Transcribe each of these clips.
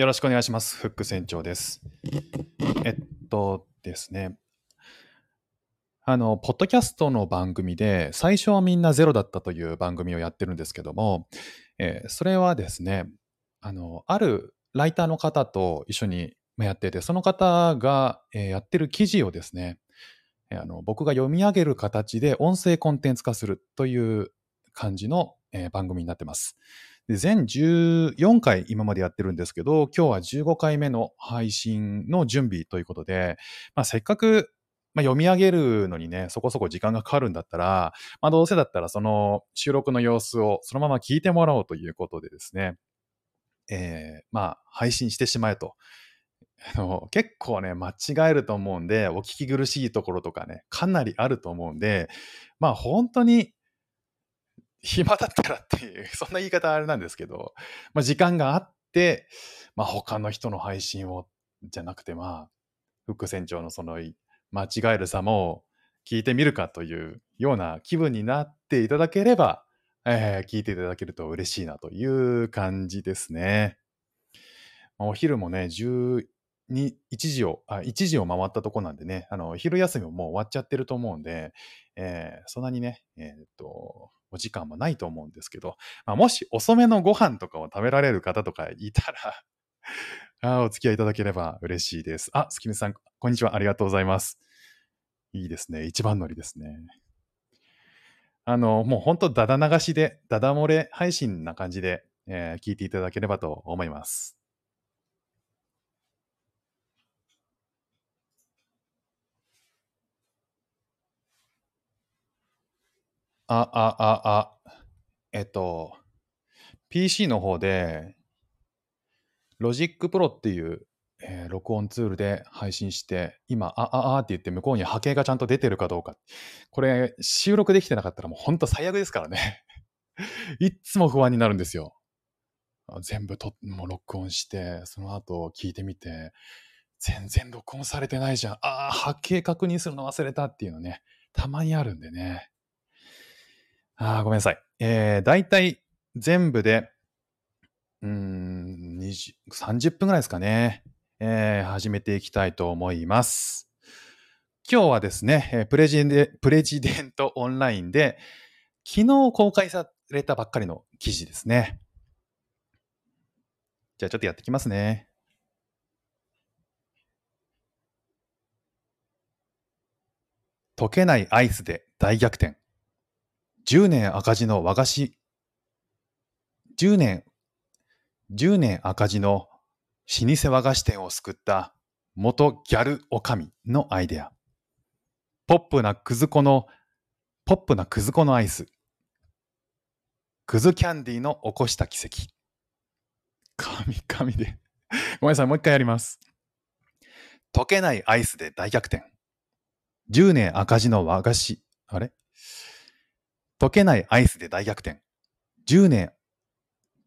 よろしくお願いします。フック船長です。えっとですね。あの、ポッドキャストの番組で、最初はみんなゼロだったという番組をやってるんですけども、えーそれはですね、あの、あるライターの方と一緒にやってて、その方が、えーやってる記事をですね、えーあの僕が読み上げる形で音声コンテンツ化するという感じの、えー番組になってます。で全14回今までやってるんですけど、今日は15回目の配信の準備ということで、まあ、せっかく、まあ、読み上げるのにね、そこそこ時間がかかるんだったら、まあ、どうせだったらその収録の様子をそのまま聞いてもらおうということでですね、えーまあ、配信してしまえと。結構ね、間違えると思うんで、お聞き苦しいところとかね、かなりあると思うんで、まあ本当に暇だったらっていう、そんな言い方あれなんですけど、まあ、時間があって、まあ、他の人の配信を、じゃなくて、まあ、副船長のその間違える様を聞いてみるかというような気分になっていただければ、えー聞いていただけると嬉しいなという感じですね。お昼もね、11時を、あ、1時を回ったとこなんでね、あの、昼休みももう終わっちゃってると思うんで、えーそんなにね、えーっと、お時間もないと思うんですけど、まあ、もし遅めのご飯とかを食べられる方とかいたら、あお付き合いいただければ嬉しいです。あ、すきみさん、こんにちは。ありがとうございます。いいですね。一番乗りですね。あの、もう本当、だだ流しで、だだ漏れ配信な感じで、えー聞いていただければと思います。あ、あ、あ、あ、えっと、PC の方で、Logic Pro っていう、えー録音ツールで配信して、今、あ、あ、あって言って向こうに波形がちゃんと出てるかどうか。これ、収録できてなかったらもう本当最悪ですからね。いっつも不安になるんですよ。全部と、もう録音して、その後聞いてみて、全然録音されてないじゃん。ああ、波形確認するの忘れたっていうのね、たまにあるんでね。あ、ごめんなさい。えー、大体全部で、うん、20 30分ぐらいですかね。えー始めていきたいと思います。今日はですね、プレジデプレジデントオンラインで、昨日公開されたばっかりの記事ですね。じゃあちょっとやってきますね。溶けないアイスで大逆転。10年赤字の和菓子、10年、10年赤字の老舗和菓子店を救った元ギャルおかみのアイデア。ポップなくず粉の、ポップなくず粉のアイス。くずキャンディーの起こした奇跡。神々で。ごめんなさい、もう一回やります。溶けないアイスで大逆転。10年赤字の和菓子。あれ？溶けないアイスで大逆転。10年、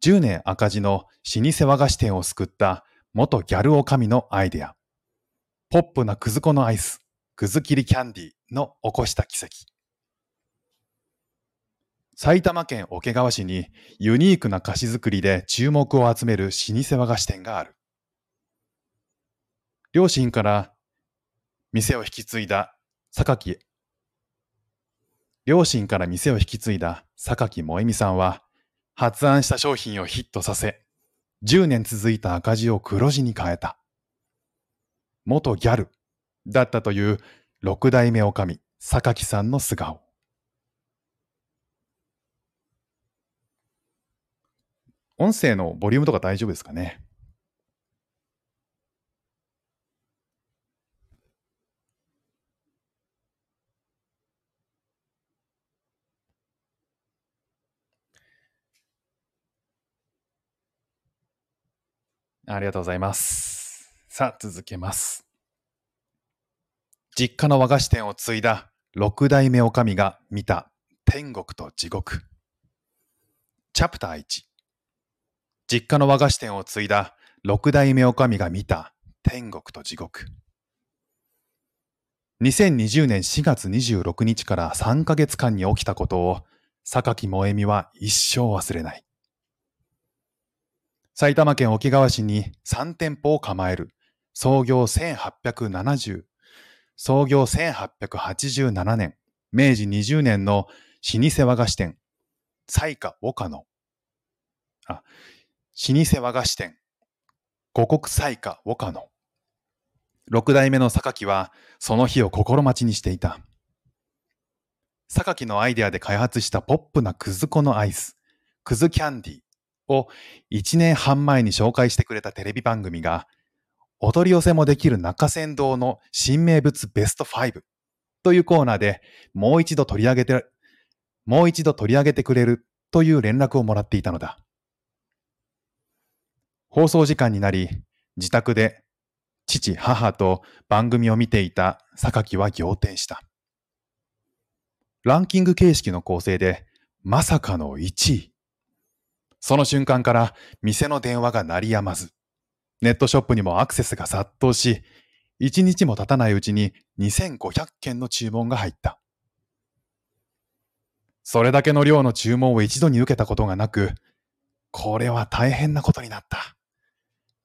10年赤字の老舗和菓子店を救った元ギャルおかみのアイデア。ポップなくず粉のアイス、くず切りキャンディーの起こした奇跡。埼玉県桶川市にユニークな菓子作りで注目を集める老舗和菓子店がある。両親から店を引き継いだ榊両親から店を引き継いだ榊萌美さんは、発案した商品をヒットさせ、10年続いた赤字を黒字に変えた。元ギャルだったという六代目女将、榊さんの素顔。音声のボリュームとか大丈夫ですかね？ありがとうございます。さあ、続けます。実家の和菓子店を継いだ六代目女将が見た天国と地獄。チャプター1。実家の和菓子店を継いだ六代目女将が見た天国と地獄。2020年4月26日から3ヶ月間に起きたことを、榊萌美は一生忘れない。埼玉県沖川市に3店舗を構える。創業1870、創業1887年、明治20年の老舗和菓子店、彩花岡野。あ、老舗和菓子店、五穀彩花岡野。六代目の榊はその日を心待ちにしていた。榊のアイデアで開発したポップなくず粉のアイス、くずキャンディを1年半前に紹介してくれたテレビ番組が、お取り寄せもできる中山道の新名物ベスト5というコーナーでもう一度取り上げて、もう一度取り上げてくれるという連絡をもらっていたのだ。放送時間になり、自宅で父、母と番組を見ていた榊は仰天した。ランキング形式の構成で、まさかの1位。その瞬間から店の電話が鳴りやまず、ネットショップにもアクセスが殺到し、1日も経たないうちに2500件の注文が入った。それだけの量の注文を一度に受けたことがなく、これは大変なことになった。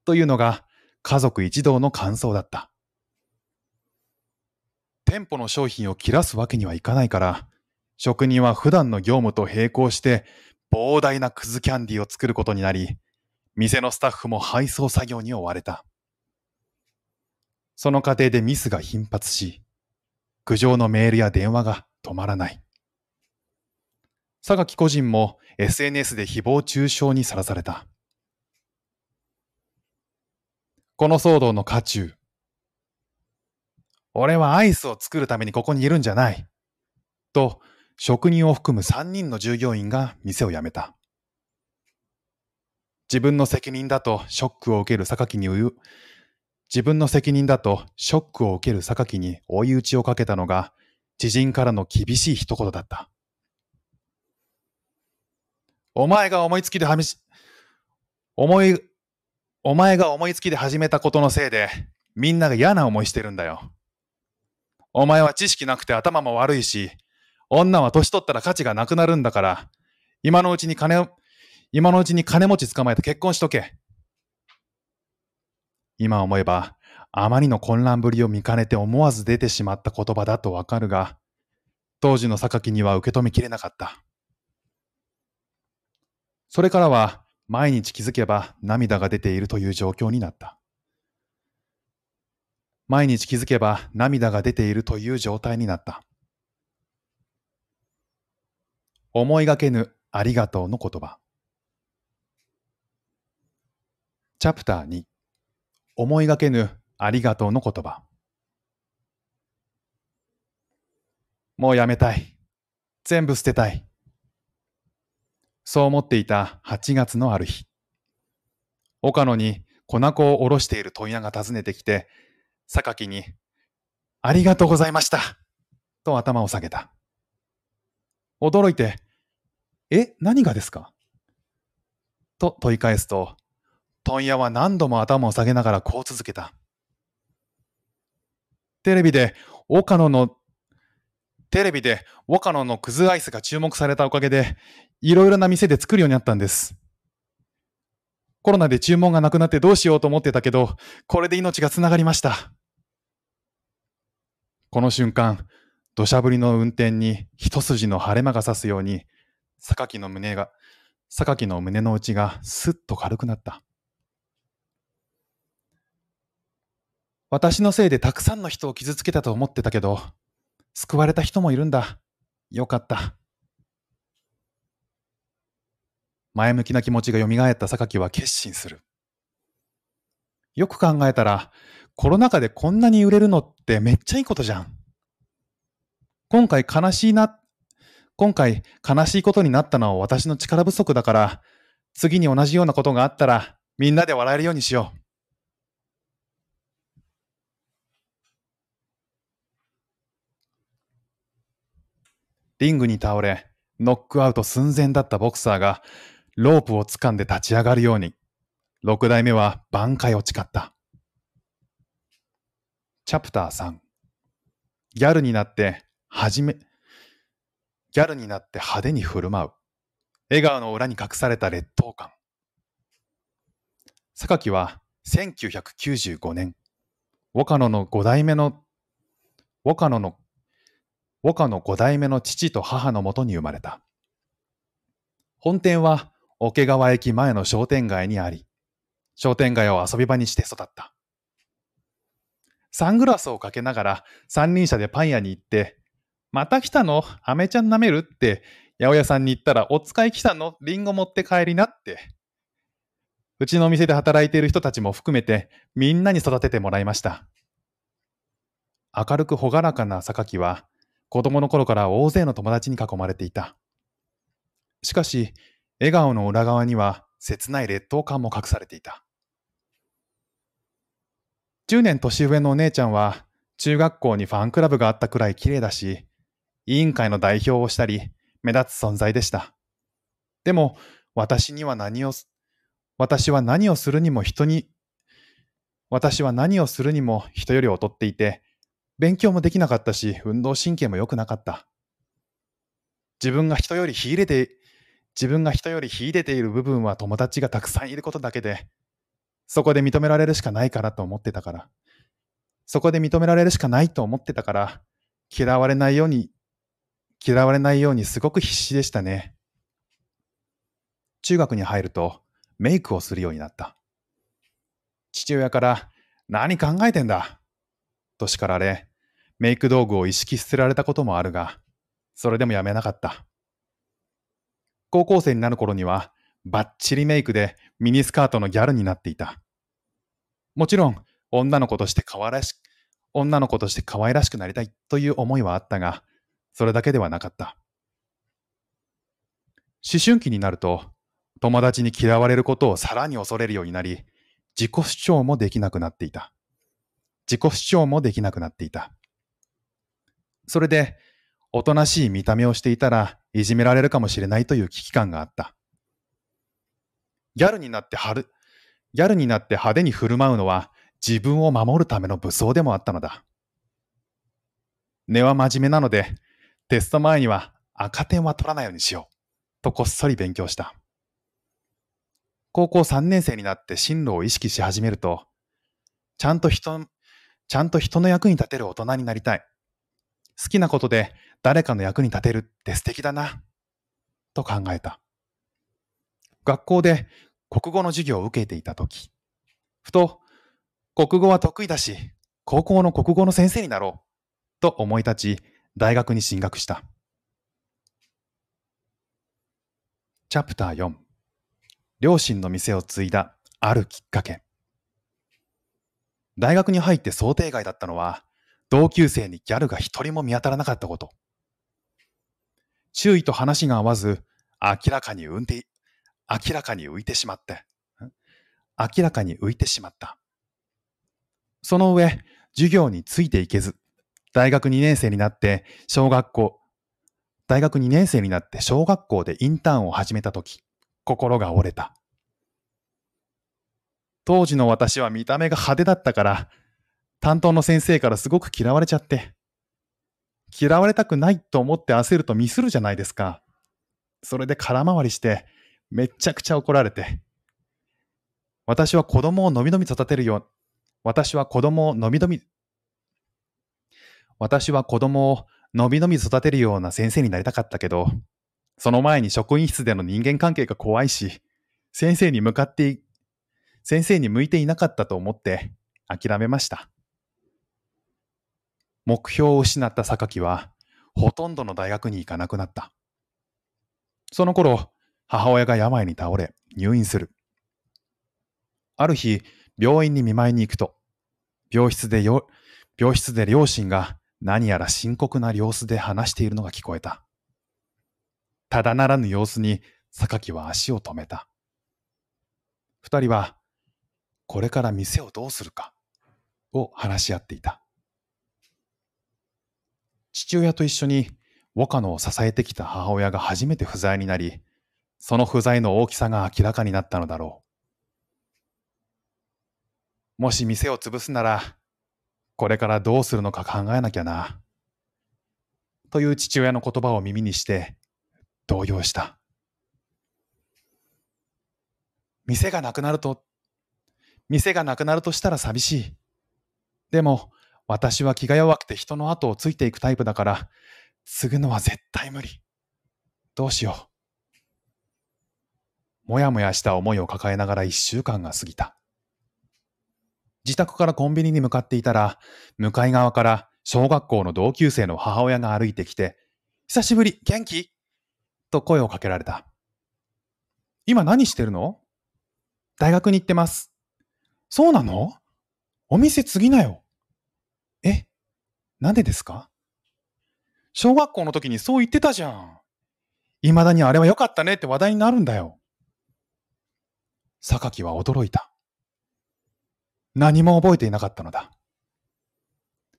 というのが家族一同の感想だった。店舗の商品を切らすわけにはいかないから、職人は普段の業務と並行して膨大なくずキャンディーを作ることになり、店のスタッフも配送作業に追われた。その過程でミスが頻発し、苦情のメールや電話が止まらない。榊個人も SNS で誹謗中傷にさらされた。この騒動の渦中、俺はアイスを作るためにここにいるんじゃない。と、職人を含む3人の従業員が店を辞めた。自分の責任だとショックを受ける榊に自分の責任だとショックを受ける榊に追い打ちをかけたのが知人からの厳しい一言だった。お前が思いつきではみし、思い、お前が思いつきで始めたことのせいでみんなが嫌な思いしてるんだよ。お前は知識なくて頭も悪いし、女は年取ったら価値がなくなるんだから、今のうちに金、今のうちに金持ち捕まえて結婚しとけ。今思えば、あまりの混乱ぶりを見かねて思わず出てしまった言葉だとわかるが、当時の榊には受け止めきれなかった。それからは、毎日気づけば涙が出ているという状況になった。毎日気づけば涙が出ているという状態になった。思いがけぬありがとうの言葉。チャプター2思いがけぬありがとうの言葉。もうやめたい。全部捨てたい。そう思っていた8月のある日。岡野に粉粉をおろしている問屋が訪ねてきて、榊に、ありがとうございましたと頭を下げた。驚いて、え、何がですか？と問い返すと、問屋は何度も頭を下げながらこう続けた。テレビで岡野の、テレビで岡野のクズアイスが注目されたおかげで、いろいろな店で作るようになったんです。コロナで注文がなくなってどうしようと思ってたけど、これで命がつながりました。この瞬間、土砂降りの運転に一筋の晴れ間が差すように、榊の胸が、榊の胸の内がすっと軽くなった。私のせいでたくさんの人を傷つけたと思ってたけど、救われた人もいるんだ。よかった。前向きな気持ちが蘇った榊は決心する。よく考えたら、コロナ禍でこんなに売れるのってめっちゃいいことじゃん。今回悲しいな、今回悲しいことになったのは私の力不足だから、次に同じようなことがあったらみんなで笑えるようにしよう。リングに倒れ、ノックアウト寸前だったボクサーが、ロープを掴んで立ち上がるように、六代目は挽回を誓った。チャプター3ギャルになってはじめ、ギャルになって派手に振る舞う。笑顔の裏に隠された劣等感。榊は1995年、岡野の5代目の、岡野の、岡野5代目の父と母のもとに生まれた。本店は桶川駅前の商店街にあり、商店街を遊び場にして育った。サングラスをかけながら三輪車でパン屋に行って、また来たの？アメちゃん舐める？って八百屋さんに行ったら、お使い来たの？リンゴ持って帰りなって。うちのお店で働いている人たちも含めて、みんなに育ててもらいました。明るく朗らかな榊は、子供の頃から大勢の友達に囲まれていた。しかし、笑顔の裏側には切ない劣等感も隠されていた。10年年上のお姉ちゃんは、中学校にファンクラブがあったくらい綺麗だし、委員会の代表をしたり、目立つ存在でした。でも、私には何を、私は何をするにも人に、私は何をするにも人より劣っていて、勉強もできなかったし、運動神経も良くなかった。自分が人より秀でて、自分が人より秀でている部分は友達がたくさんいることだけで、そこで認められるしかないからと思ってたから、そこで認められるしかないと思ってたから、嫌われないように嫌われないようにすごく必死でしたね。中学に入るとメイクをするようになった。父親から何考えてんだ？と叱られ、メイク道具を意識捨てられたこともあるが、それでもやめなかった。高校生になる頃には、バッチリメイクでミニスカートのギャルになっていた。もちろん、女の子として可愛らし女の子として可愛らしくなりたいという思いはあったが、それだけではなかった。思春期になると、友達に嫌われることをさらに恐れるようになり、自己主張もできなくなっていた。自己主張もできなくなっていた。それで、おとなしい見た目をしていたらいじめられるかもしれないという危機感があった。ギャルになってはる、ギャルになって派手に振る舞うのは自分を守るための武装でもあったのだ。根は真面目なので、テスト前には赤点は取らないようにしよう。とこっそり勉強した。高校3年生になって進路を意識し始めると、ちゃんと人、ちゃんと人の役に立てる大人になりたい。好きなことで誰かの役に立てるって素敵だな。と考えた。学校で国語の授業を受けていたとき、ふと、国語は得意だし、高校の国語の先生になろう。と思い立ち、大学に進学した。チャプター4両親の店を継いだあるきっかけ。大学に入って想定外だったのは同級生にギャルが一人も見当たらなかったこと。周囲と話が合わず明らかに浮いて明らかに浮いてしまって。明らかに浮いてしまった。その上授業についていけず。大学2年生になって小学校、大学2年生になって小学校でインターンを始めたとき、心が折れた。当時の私は見た目が派手だったから、担当の先生からすごく嫌われちゃって。嫌われたくないと思って焦るとミスるじゃないですか。それで空回りして、めっちゃくちゃ怒られて。私は子供をのびのび育てるよ。私は子供をのびのび私は子供をのびのび育てるような先生になりたかったけど、その前に職員室での人間関係が怖いし、先生に向かって、先生に向いていなかったと思って諦めました。目標を失った榊は、ほとんどの大学に行かなくなった。その頃、母親が病に倒れ、入院する。ある日、病院に見舞いに行くと、病室でよ、病室で両親が何やら深刻な様子で話しているのが聞こえた。ただならぬ様子に、榊は足を止めた。二人は、これから店をどうするか、を話し合っていた。父親と一緒に、岡野を支えてきた母親が初めて不在になり、その不在の大きさが明らかになったのだろう。もし店を潰すなら、これからどうするのか考えなきゃな。という父親の言葉を耳にして動揺した。店がなくなると、店がなくなるとしたら寂しい。でも、私は気が弱くて人の後をついていくタイプだから、継ぐのは絶対無理。どうしよう。もやもやした思いを抱えながら一週間が過ぎた。自宅からコンビニに向かっていたら、向かい側から小学校の同級生の母親が歩いてきて、久しぶり、元気？と声をかけられた。今何してるの？大学に行ってます。そうなの？お店継ぎなよ。えなんでですか？小学校の時にそう言ってたじゃん。未だにあれは良かったねって話題になるんだよ。榊は驚いた。何も覚えていなかったのだ。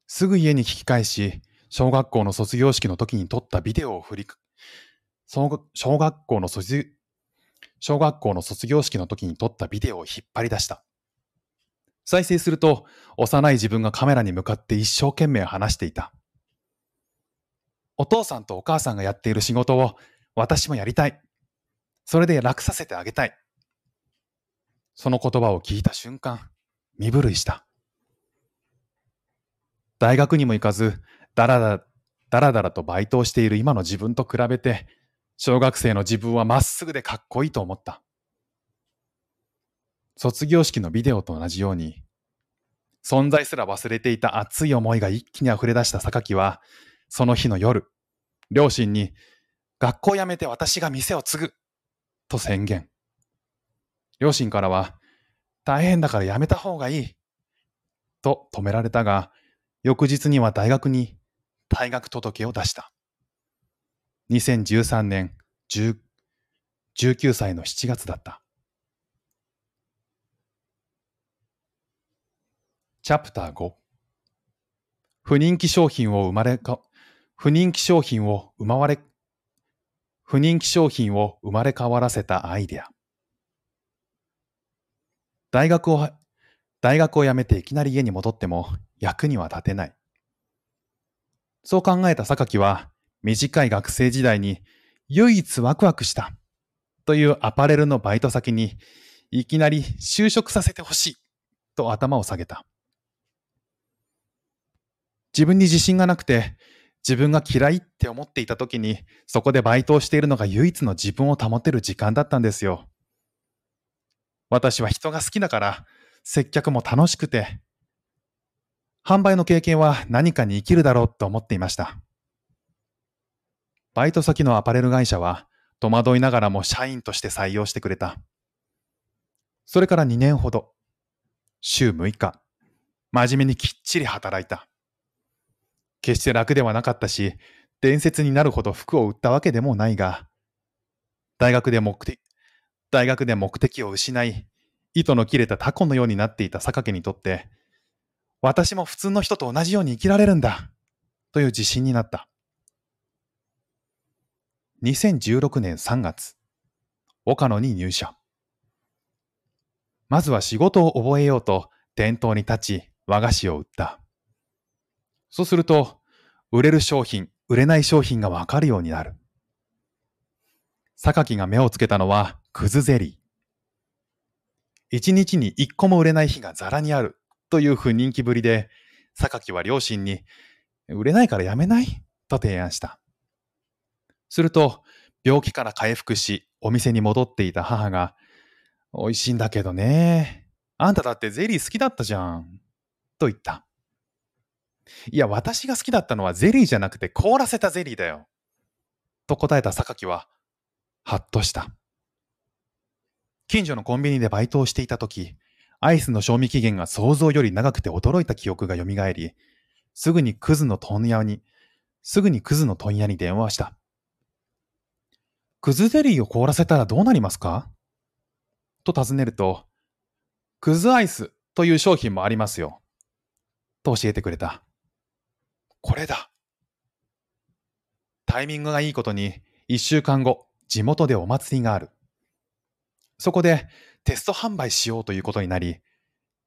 すぐ家に聞き返し、小学校の卒業式の時に撮ったビデオを振り、小学校の卒小学校の卒業式の時に撮ったビデオを引っ張り出した。再生すると、幼い自分がカメラに向かって一生懸命話していた。お父さんとお母さんがやっている仕事を私もやりたい。それで楽させてあげたい。その言葉を聞いた瞬間、身震いした。大学にも行かず、だらだら、だらだらとバイトをしている今の自分と比べて、小学生の自分はまっすぐでかっこいいと思った。卒業式のビデオと同じように、存在すら忘れていた熱い思いが一気に溢れ出した榊は、その日の夜、両親に、学校辞めて私が店を継ぐ、と宣言。両親からは、大変だからやめた方がいい。と止められたが、翌日には大学に退学届を出した。2013年19歳の7月だった。チャプター5不人気商品を生まれか、不人気商品を生まれ、不人気商品を生まれ変わらせたアイデア。大学を、大学を辞めていきなり家に戻っても役には立てない。そう考えた榊は、短い学生時代に唯一ワクワクしたというアパレルのバイト先にいきなり就職させてほしいと頭を下げた。自分に自信がなくて自分が嫌いって思っていた時にそこでバイトをしているのが唯一の自分を保てる時間だったんですよ。私は人が好きだから、接客も楽しくて、販売の経験は何かに生きるだろうと思っていました。バイト先のアパレル会社は、戸惑いながらも社員として採用してくれた。それから2年ほど、週6日、真面目にきっちり働いた。決して楽ではなかったし、伝説になるほど服を売ったわけでもないが、大学で目的、大学で目的を失い、糸の切れたタコのようになっていた榊にとって、私も普通の人と同じように生きられるんだ、という自信になった。2016年3月、岡野に入社。まずは仕事を覚えようと店頭に立ち和菓子を売った。そうすると、売れる商品、売れない商品がわかるようになる。榊が目をつけたのはくずゼリー。一日に一個も売れない日がザラにあるという不人気ぶりで、榊は両親に、売れないからやめない？と提案した。すると、病気から回復し、お店に戻っていた母が、美味しいんだけどね。あんただってゼリー好きだったじゃん。と言った。いや、私が好きだったのはゼリーじゃなくて凍らせたゼリーだよ。と答えた榊は、はっとした。近所のコンビニでバイトをしていた時、アイスの賞味期限が想像より長くて驚いた記憶が蘇り、すぐにクズの問屋に、すぐにクズの問屋に電話した。クズゼリーを凍らせたらどうなりますか？と尋ねると、クズアイスという商品もありますよ。と教えてくれた。これだ。タイミングがいいことに、一週間後、地元でお祭りがある。そこでテスト販売しようということになり、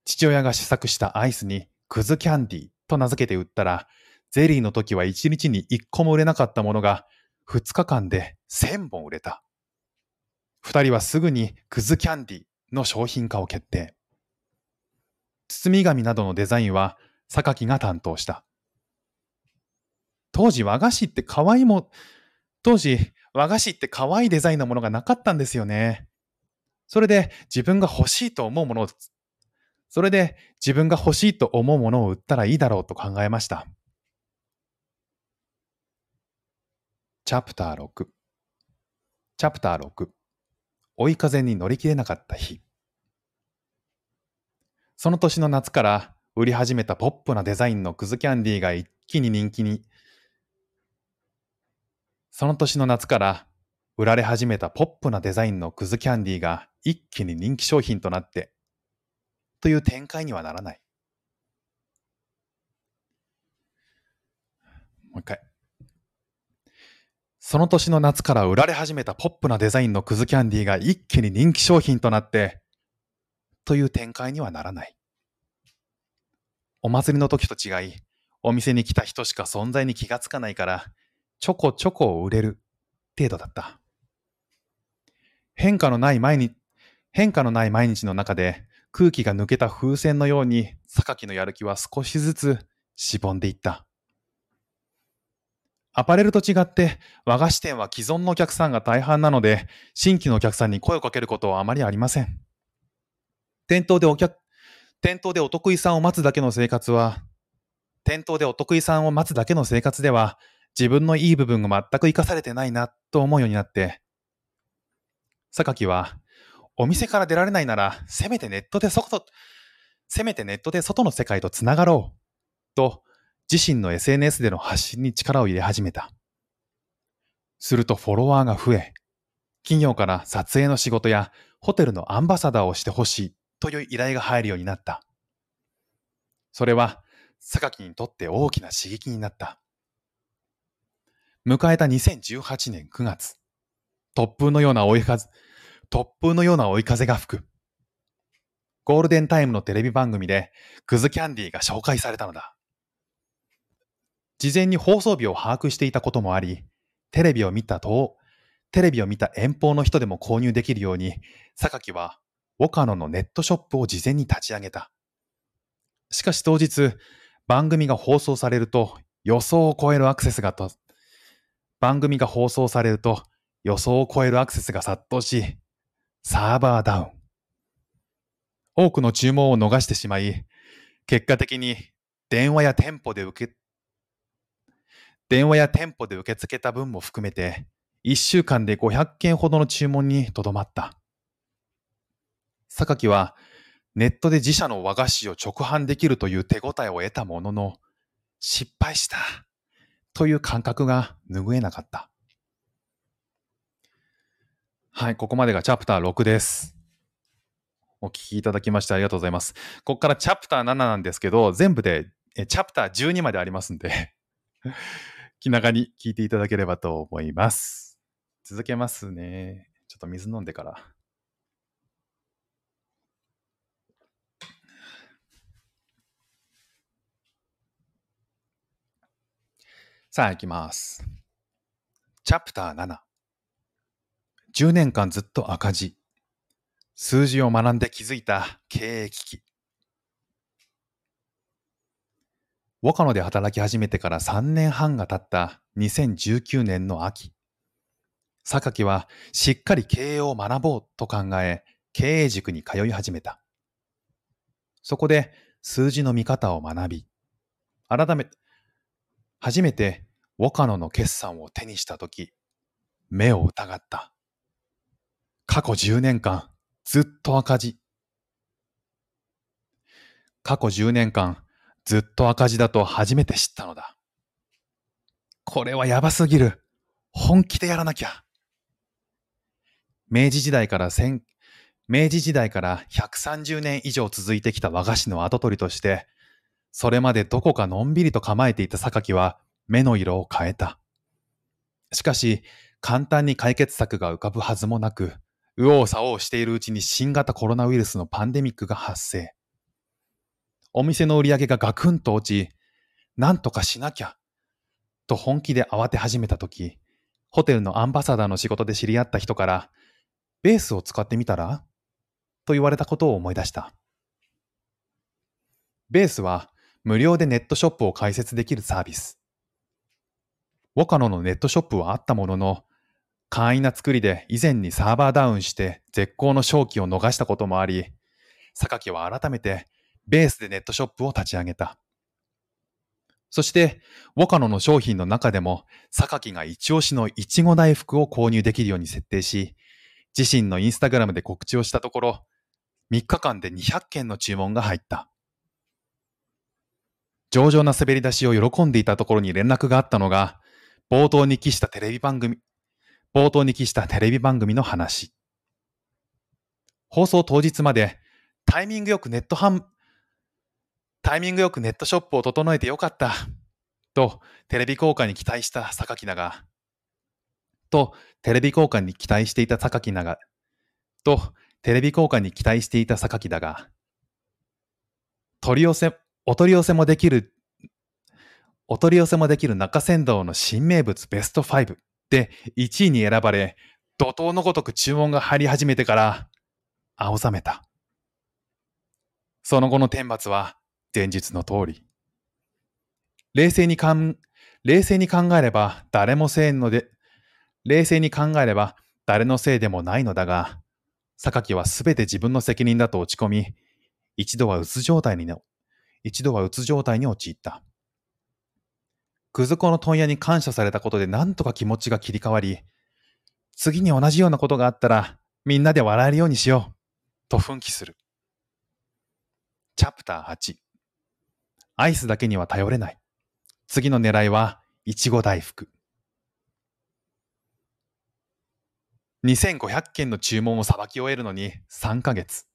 父親が試作したアイスにクズキャンディーと名付けて売ったら、ゼリーの時は1日に1個も売れなかったものが2日間で1000本売れた。2人はすぐにクズキャンディーの商品化を決定。包み紙などのデザインは榊が担当した。当時和菓子って可愛いも、当時和菓子って可愛いデザインのものがなかったんですよね。それで自分が欲しいと思うものを、それで自分が欲しいと思うものを売ったらいいだろうと考えました。チャプター6チャプター6追い風に乗り切れなかった日その年の夏から売り始めたポップなデザインのクズキャンディーが一気に人気にその年の夏から売られ始めたポップなデザインのクズキャンディーが一気に人気商品となってという展開にはならないもう一回その年の夏から売られ始めたポップなデザインのクズキャンディーが一気に人気商品となって、という展開にはならない。お祭りの時と違い、お店に来た人しか存在に気がつかないから、ちょこちょこ売れる程度だった。変化のない毎日、変化のない毎日の中で空気が抜けた風船のように、榊のやる気は少しずつしぼんでいった。アパレルと違って和菓子店は既存のお客さんが大半なので、新規のお客さんに声をかけることはあまりありません。店頭でお客、店頭でお得意さんを待つだけの生活は、店頭でお得意さんを待つだけの生活では、自分のいい部分が全く活かされてないなと思うようになって、榊は、お店から出られないなら、せめてネットで外、せめてネットで外の世界とつながろう、と自身の SNS での発信に力を入れ始めた。するとフォロワーが増え、企業から撮影の仕事やホテルのアンバサダーをしてほしいという依頼が入るようになった。それは、榊にとって大きな刺激になった。迎えた2018年9月、突風のような追い風、突風のような追い風が吹く。ゴールデンタイムのテレビ番組でクズキャンディーが紹介されたのだ。事前に放送日を把握していたこともあり、テレビを見たと、テレビを見た遠方の人でも購入できるように、榊はウォカノのネットショップを事前に立ち上げた。しかし当日、番組が放送されると予想を超えるアクセスがと、番組が放送されると予想を超えるアクセスが殺到し、サーバーダウン。多くの注文を逃してしまい、結果的に電話や店舗で受け、電話や店舗で受け付けた分も含めて、1週間で500件ほどの注文にとどまった。榊は、ネットで自社の和菓子を直販できるという手応えを得たものの、失敗したという感覚が拭えなかった。はい、ここまでがチャプター6です。お聞きいただきましてありがとうございます。ここからチャプター7なんですけど、全部でチャプター12までありますんで 気長に聞いていただければと思います。続けますね。ちょっと水飲んでから。さあ、行きます。チャプター7。10年間ずっと赤字。数字を学んで気づいた経営危機。ウォカノで働き始めてから3年半が経った2019年の秋、榊はしっかり経営を学ぼうと考え、経営塾に通い始めた。そこで数字の見方を学び、改め、初めてウォカノの決算を手にしたとき、目を疑った。過去10年間、ずっと赤字。過去10年間、ずっと赤字だと初めて知ったのだ。これはやばすぎる。本気でやらなきゃ。明治時代から千、明治時代から130年以上続いてきた和菓子の跡取りとして、それまでどこかのんびりと構えていた榊は目の色を変えた。しかし、簡単に解決策が浮かぶはずもなく、右往左往しているうちに新型コロナウイルスのパンデミックが発生。お店の売り上げがガクンと落ち、なんとかしなきゃ、と本気で慌て始めたとき、ホテルのアンバサダーの仕事で知り合った人から、ベースを使ってみたら？と言われたことを思い出した。ベースは無料でネットショップを開設できるサービス。ウォカノのネットショップはあったものの、簡易な作りで以前にサーバーダウンして絶好の勝機を逃したこともあり、榊は改めてベースでネットショップを立ち上げた。そして、ウォカノの商品の中でも、榊が一押しのいちご大福を購入できるように設定し、自身のインスタグラムで告知をしたところ、3日間で200件の注文が入った。上々な滑り出しを喜んでいたところに連絡があったのが、冒頭に記したテレビ番組、冒頭に記したテレビ番組の話。放送当日までタイミングよくネット販、タイミングよくネットショップを整えてよかった。と、テレビ効果に期待した榊だが、と、テレビ効果に期待していた榊だが、と、テレビ効果に期待していた榊だが、取り寄せ、お取り寄せもできる、お取り寄せもできる中山道の新名物ベスト5で1位に選ばれ、怒涛のごとく注文が入り始めてから、青ざめた。その後の天罰は前日の通り。冷静にかん、冷静に考えれば誰もせんので、冷静に考えれば誰のせいでもないのだが、榊はすべて自分の責任だと落ち込み、一度はうつ状態に、一度はうつ状態に陥った。くず粉の問屋に感謝されたことで何とか気持ちが切り替わり、次に同じようなことがあったらみんなで笑えるようにしよう、と奮起する。チャプター8アイスだけには頼れない。次の狙いは、いちご大福。2500件の注文をさばき終えるのに3ヶ月。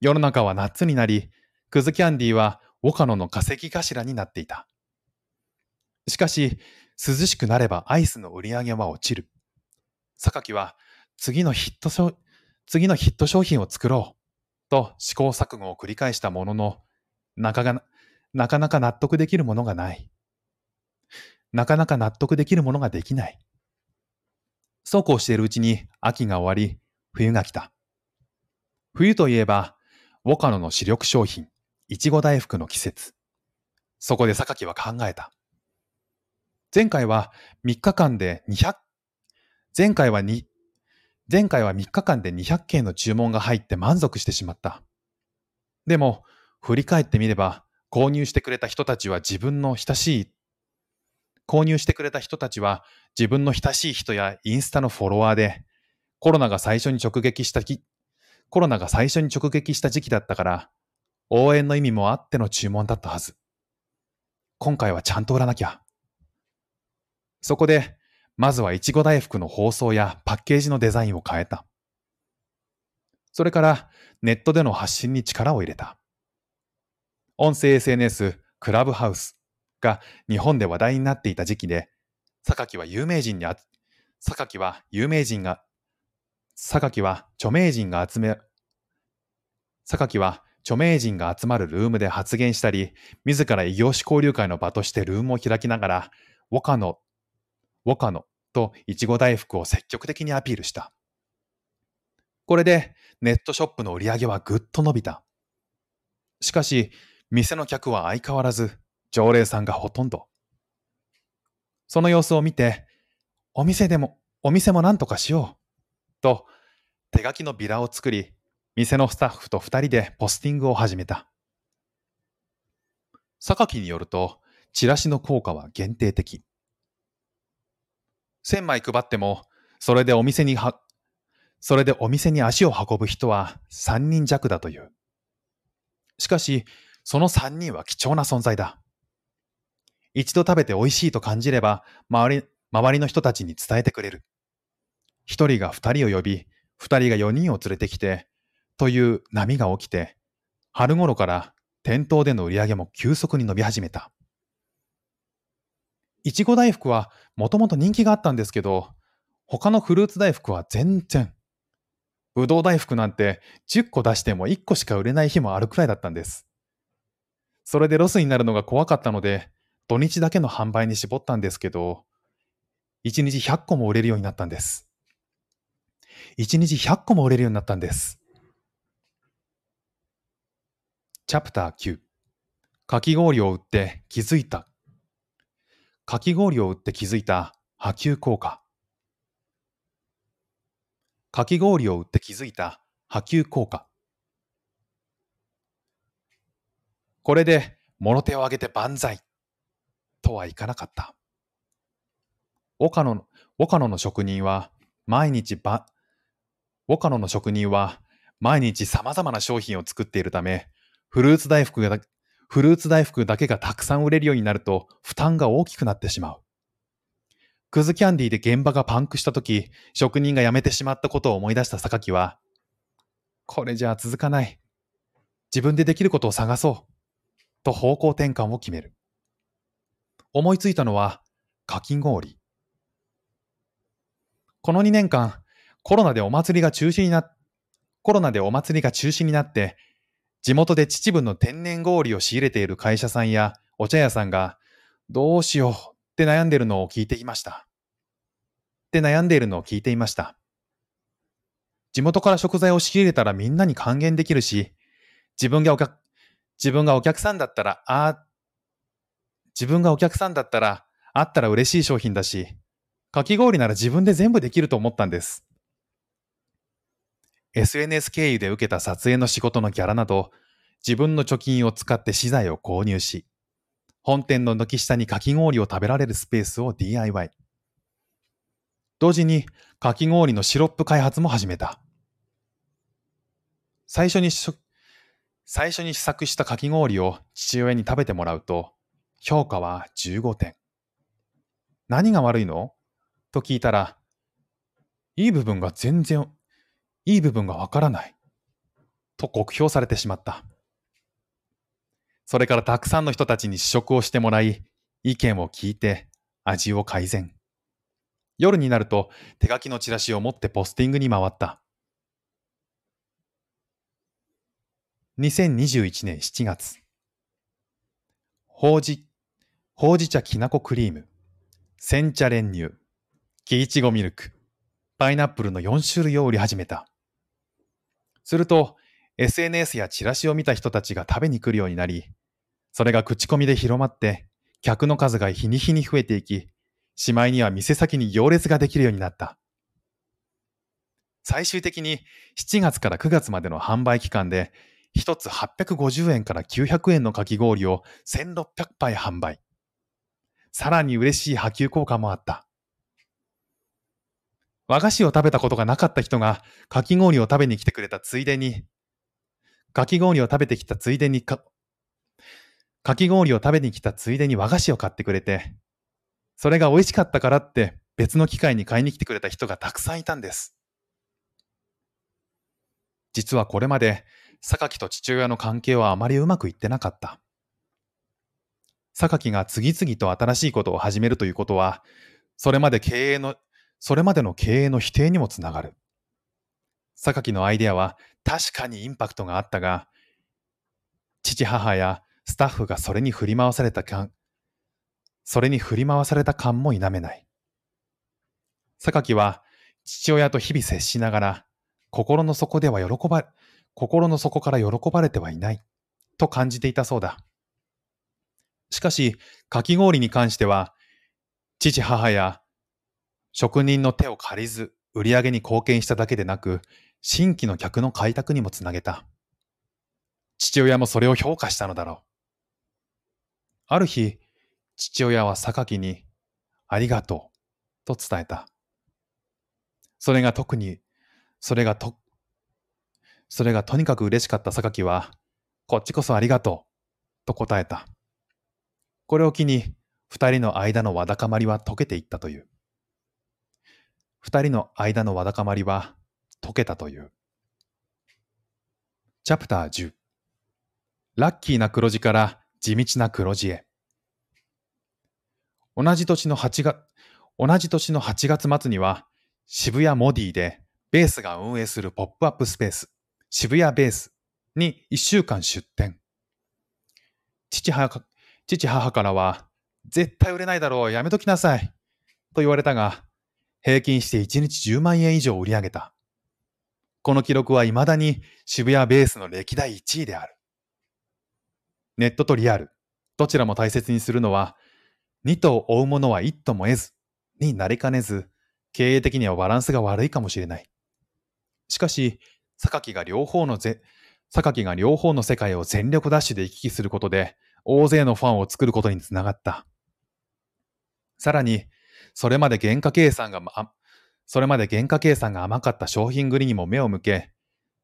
世の中は夏になり、クズキャンディーは岡野の稼ぎ頭になっていた。しかし、涼しくなればアイスの売り上げは落ちる。榊は次のヒット次のヒット商品を作ろうと試行錯誤を繰り返したものの、なかがなかなか納得できるものがない。なかなか納得できるものができない。そうこうしているうちに秋が終わり、冬が来た。冬といえば、ウォカノの主力商品、いちご大福の季節。そこで榊は考えた。前回は3日間で200、前回は2、前回は3日間で200件の注文が入って満足してしまった。でも、振り返ってみれば、購入してくれた人たちは自分の親しい、購入してくれた人たちは自分の親しい人やインスタのフォロワーで、コロナが最初に直撃したコロナが最初に直撃した時期だったから、応援の意味もあっての注文だったはず。今回はちゃんと売らなきゃ。そこで、まずはいちご大福の包装やパッケージのデザインを変えた。それからネットでの発信に力を入れた。音声 SNS クラブハウスが日本で話題になっていた時期で、榊は有名人にあ、榊は有名人が、榊は著名人が集め、榊は著名人が集まるルームで発言したり、自ら異業種交流会の場としてルームを開きながら、ウォカノ、ウォカノといちご大福を積極的にアピールした。これでネットショップの売り上げはぐっと伸びた。しかし、店の客は相変わらず常連さんがほとんど。その様子を見て、お店でも、お店も何とかしよう。と、手書きのビラを作り、店のスタッフと二人でポスティングを始めた。榊によると、チラシの効果は限定的。1000枚配っても、それでお店には、それでお店に足を運ぶ人は3人弱だという。しかし、その3人は貴重な存在だ。一度食べて美味しいと感じれば、周り、周りの人たちに伝えてくれる。一人が二人を呼び、二人が四人を連れてきて、という波が起きて、春頃から店頭での売り上げも急速に伸び始めた。いちご大福はもともと人気があったんですけど、他のフルーツ大福は全然。ぶどう大福なんて10個出しても1個しか売れない日もあるくらいだったんです。それでロスになるのが怖かったので、土日だけの販売に絞ったんですけど、1日100個も売れるようになったんです。1日100個も売れるようになったんです。チャプター9かき氷を売って気づいた。かき氷を売って気づいた波及効果。かき氷を売って気づいた波及効果。これで、もろ手を挙げて万歳とはいかなかった。岡野、岡野の職人は、毎日ば、岡野の職人は、毎日様々な商品を作っているため、フルーツ大福が、フルーツ大福だけがたくさん売れるようになると、負担が大きくなってしまう。クズキャンディーで現場がパンクした時、職人が辞めてしまったことを思い出した榊は、これじゃ続かない。自分でできることを探そう。と方向転換を決める。思いついたのは、かき氷。この2年間、コロナでお祭りが中止にな、コロナでお祭りが中止になって、地元で秩父の天然氷を仕入れている会社さんやお茶屋さんが、どうしようって悩んでいるのを聞いていました。って悩んでいるのを聞いていました。地元から食材を仕入れたらみんなに還元できるし、自分がお客、自分がお客さんだったら、あ自分がお客さんだったら、あったら嬉しい商品だし、かき氷なら自分で全部できると思ったんです。SNS 経由で受けた撮影の仕事のギャラなど、自分の貯金を使って資材を購入し、本店の軒下にかき氷を食べられるスペースを DIY。同時に、かき氷のシロップ開発も始めた。最初に最初に試作したかき氷を父親に食べてもらうと、評価は15点。何が悪いの？と聞いたら、いい部分が全然、いい部分がわからない。と酷評されてしまった。それからたくさんの人たちに試食をしてもらい、意見を聞いて味を改善。夜になると手書きのチラシを持ってポスティングに回った。2021年7月。ほうじ、ほうじ茶きなこクリーム、煎茶練乳、木いちごミルク、パイナップルの4種類を売り始めた。すると、SNS やチラシを見た人たちが食べに来るようになり、それが口コミで広まって、客の数が日に日に増えていき、しまいには店先に行列ができるようになった。最終的に7月から9月までの販売期間で一つ850円から900円のかき氷を1600杯販売。さらに嬉しい波及効果もあった。和菓子を食べたことがなかった人がかき氷を食べに来てくれたついでに、かき氷を食べてきたついでにか、かき氷を食べに来たついでに和菓子を買ってくれて、それが美味しかったからって別の機会に買いに来てくれた人がたくさんいたんです。実はこれまで榊と父親の関係はあまりうまくいってなかった。榊が次々と新しいことを始めるということは、それまで経営の、それまでの経営の否定にもつながる。榊のアイデアは確かにインパクトがあったが、父母やスタッフがそれに振り回された感、それに振り回された感も否めない。榊は父親と日々接しながら、心の底では喜ば、心の底から喜ばれてはいないと感じていたそうだ。しかし、かき氷に関しては、父母や職人の手を借りず売り上げに貢献しただけでなく、新規の客の開拓にもつなげた。父親もそれを評価したのだろう。ある日、父親は榊に、ありがとう、と伝えた。それが特に、それがと、それがとにかく嬉しかった榊は、こっちこそありがとう、と答えた。これを機に、二人の間のわだかまりは解けていったという。二人の間のわだかまりは解けたという。チャプター10ラッキーな黒字から地道な黒字へ。同じ年の8月、同じ年の8月末には渋谷モディでベースが運営するポップアップスペース渋谷ベースに1週間出店。父父母からは、絶対売れないだろう、やめときなさい。と言われたが、平均して1日10万円以上売り上げた。この記録は未だに渋谷ベースの歴代1位である。ネットとリアル、どちらも大切にするのは、二頭追うものは一頭も得ず、になりかねず、経営的にはバランスが悪いかもしれない。しかし、榊が両方のぜ、榊が両方の世界を全力ダッシュで行き来することで、大勢のファンを作ることにつながった。さらに、それまで原価計算が、それまで原価計算が甘かった商品繰りにも目を向け、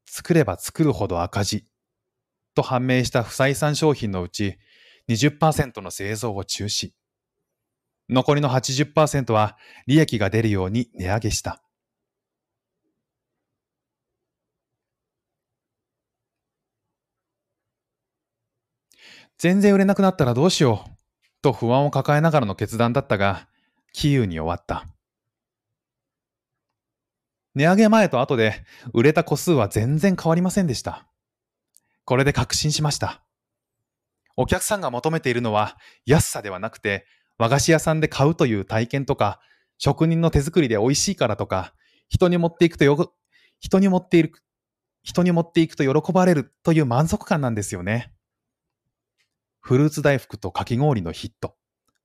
作れば作るほど赤字と判明した不採算商品のうち20%の製造を中止。残りの80%は利益が出るように値上げした。全然売れなくなったらどうしようと不安を抱えながらの決断だったが、キーウに終わった。値上げ前と後で売れた個数は全然変わりませんでした。これで確信しました。お客さんが求めているのは安さではなくて和菓子屋さんで買うという体験とか職人の手作りで美味しいからとか人に持っていくとよ人に持っている人に持っていくと喜ばれるという満足感なんですよね。フルーツ大福とかき氷のヒット、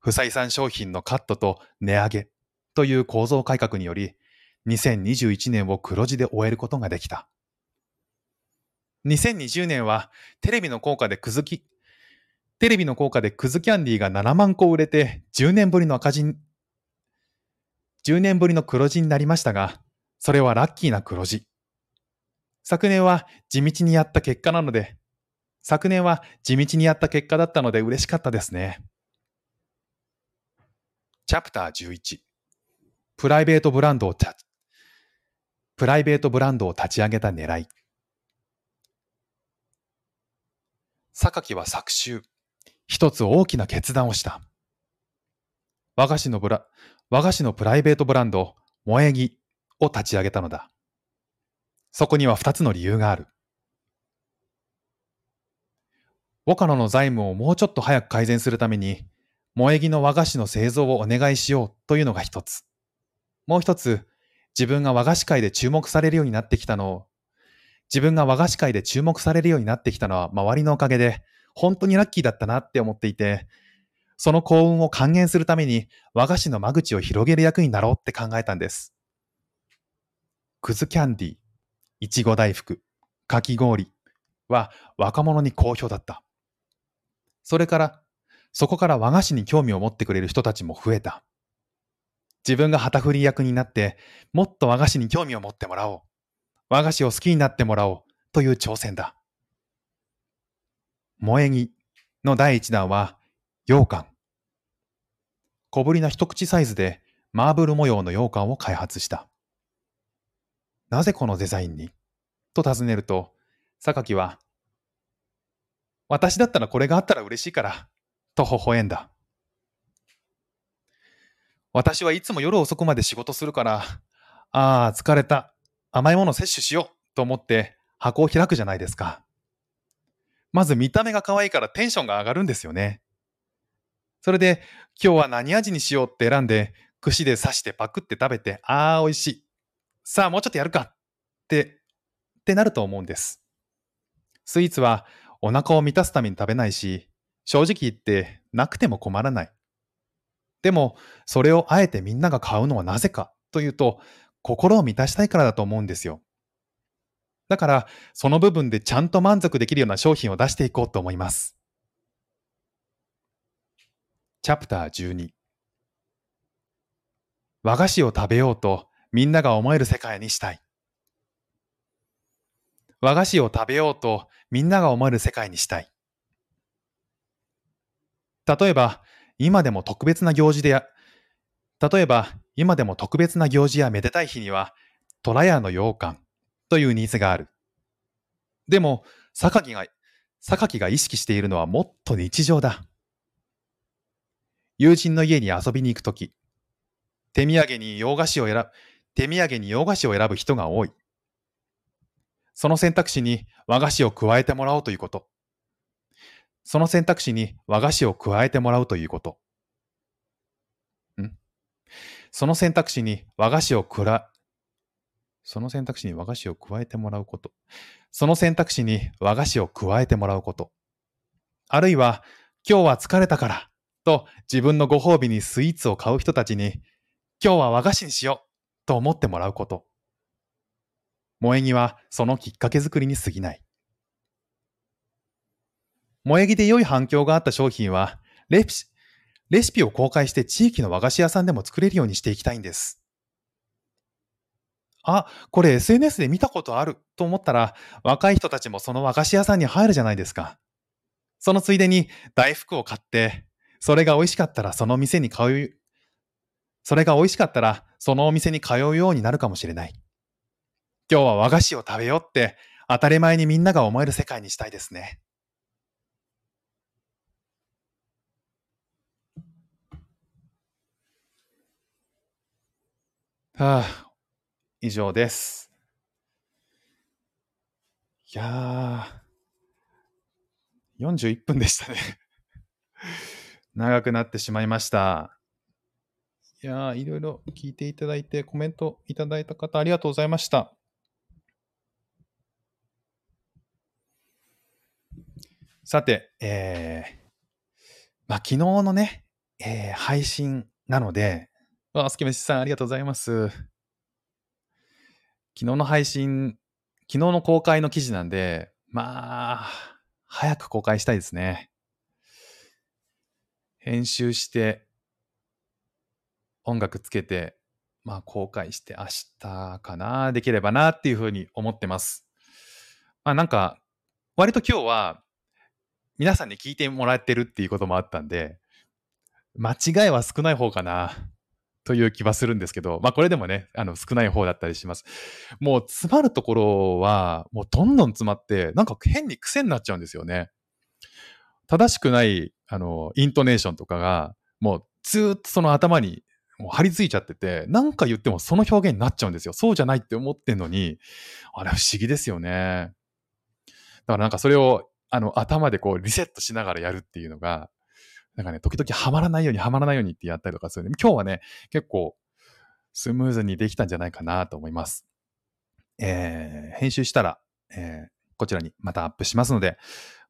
不採算商品のカットと値上げという構造改革により2021年を黒字で終えることができた。2020年はテレビの効果でくずき、テレビの効果でクズキャンディーが7万個売れて10年ぶりの赤字、10年ぶりの黒字になりましたが、それはラッキーな黒字。昨年は地道にやった結果なので、昨年は地道にやった結果だったので嬉しかったですね。チャプター11プライベートブランドをプライベートブランドを立ち上げた狙い。榊は昨秋、一つ大きな決断をした。和菓子のブラ、和菓子のプライベートブランド、萌え木を立ち上げたのだ。そこには二つの理由がある。ボカノの財務をもうちょっと早く改善するために、萌え木の和菓子の製造をお願いしようというのが一つ。もう一つ、自分が和菓子界で注目されるようになってきたのを、自分が和菓子界で注目されるようになってきたのは周りのおかげで、本当にラッキーだったなって思っていて、その幸運を還元するために和菓子の間口を広げる役になろうって考えたんです。くずキャンディー、いちご大福、かき氷は若者に好評だった。それから、そこから和菓子に興味を持ってくれる人たちも増えた。自分が旗振り役になって、もっと和菓子に興味を持ってもらおう。和菓子を好きになってもらおう。という挑戦だ。萌え木の第一弾は、羊羹。小ぶりな一口サイズでマーブル模様の羊羹を開発した。なぜこのデザインに？と尋ねると、榊は、私だったらこれがあったら嬉しいから、と微笑んだ。私はいつも夜遅くまで仕事するから、ああ、疲れた。甘いもの摂取しようと思って箱を開くじゃないですか。まず見た目が可愛いからテンションが上がるんですよね。それで今日は何味にしようって選んで串で刺してパクって食べて、ああ、美味しい。さあ、もうちょっとやるかって、ってなると思うんです。スイーツはお腹を満たすために食べないし、正直言ってなくても困らない。でも、それをあえてみんなが買うのはなぜかというと、心を満たしたいからだと思うんですよ。だから、その部分でちゃんと満足できるような商品を出していこうと思います。チャプター12和菓子を食べようとみんなが思える世界にしたい。和菓子を食べようとみんなが思える世界にしたい。例えば、今でも特別な行事でや、例えば、今でも特別な行事やめでたい日には、虎屋の羊羹というニーズがある。でも、榊が、榊が意識しているのはもっと日常だ。友人の家に遊びに行くとき、手土産に洋菓子を選ぶ、手土産に洋菓子を選ぶ人が多い。その選択肢に和菓子を加えてもらおうということ。その選択肢に和菓子を加えてもらうということ。ん？その選択肢に和菓子をくら、その選択肢に和菓子を加えてもらうこと。その選択肢に和菓子を加えてもらうこと。あるいは、今日は疲れたからと自分のご褒美にスイーツを買う人たちに今日は和菓子にしようと思ってもらうこと。萌え木はそのきっかけ作りに過ぎない。萌え木で良い反響があった商品はレシレシピを公開して地域の和菓子屋さんでも作れるようにしていきたいんです。あ、これ SNS で見たことあると思ったら、若い人たちもその和菓子屋さんに入るじゃないですか。そのついでに大福を買って、それが美味しかったらその店に通う、それが美味しかったらそのお店に通うようになるかもしれない。今日は和菓子を食べようって当たり前にみんなが思える世界にしたいですね。はあ、以上です。いやー、41分でしたね 長くなってしまいました。いやー、いろいろ聞いていただいて、コメントいただいた方、ありがとうございました。さて、えー、まあ、昨日のね、えー、配信なので、あ、すきめしさん、ありがとうございます。昨日の配信、昨日の公開の記事なんで、まあ、早く公開したいですね。編集して、音楽つけて、まあ、公開して明日かな、できればなっていうふうに思ってます。まあ、なんか、割と今日は、皆さんに聞いてもらってるっていうこともあったんで、間違いは少ない方かな。という気はするんですけど、まあこれでもね、あの少ない方だったりします。もう詰まるところは、もうどんどん詰まって、なんか変に癖になっちゃうんですよね。正しくない、あの、イントネーションとかが、もうずっとその頭にもう張り付いちゃってて、なんか言ってもその表現になっちゃうんですよ。そうじゃないって思ってんのに、あれ不思議ですよね。だからなんかそれを、あの、頭でこうリセットしながらやるっていうのが、なんかね、時々はまらないようにはまらないようにってやったりとかするんで今日はね、結構スムーズにできたんじゃないかなと思います。えー、編集したら、えー、こちらにまたアップしますので、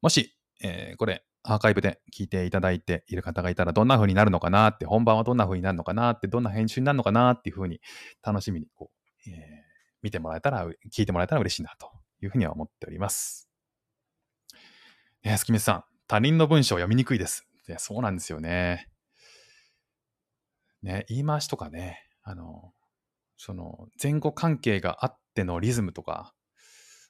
もし、えー、これ、アーカイブで聞いていただいている方がいたら、どんな風になるのかなって、本番はどんな風になるのかなって、どんな編集になるのかなっていう風に楽しみにこう、えー、見てもらえたら、聞いてもらえたら嬉しいなというふうには思っております。えー、すきみさん、他人の文章読みにくいです。で、そうなんですよね。ね、言い回しとかね、あの、その前後関係があってのリズムとか、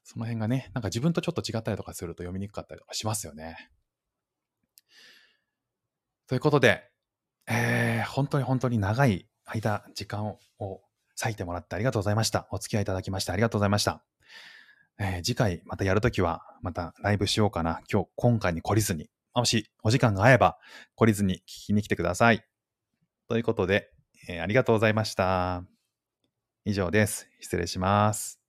その辺がね、なんか自分とちょっと違ったりとかすると読みにくかったりとかしますよね。ということで、えー、本当に本当に長い間、時間を割いてもらってありがとうございました。お付き合いいただきましてありがとうございました。えー、次回またやるときは、またライブしようかな。今日、今回に懲りずに、もしお時間が合えば懲りずに聞きに来てください。ということで、えー、ありがとうございました。以上です。失礼します。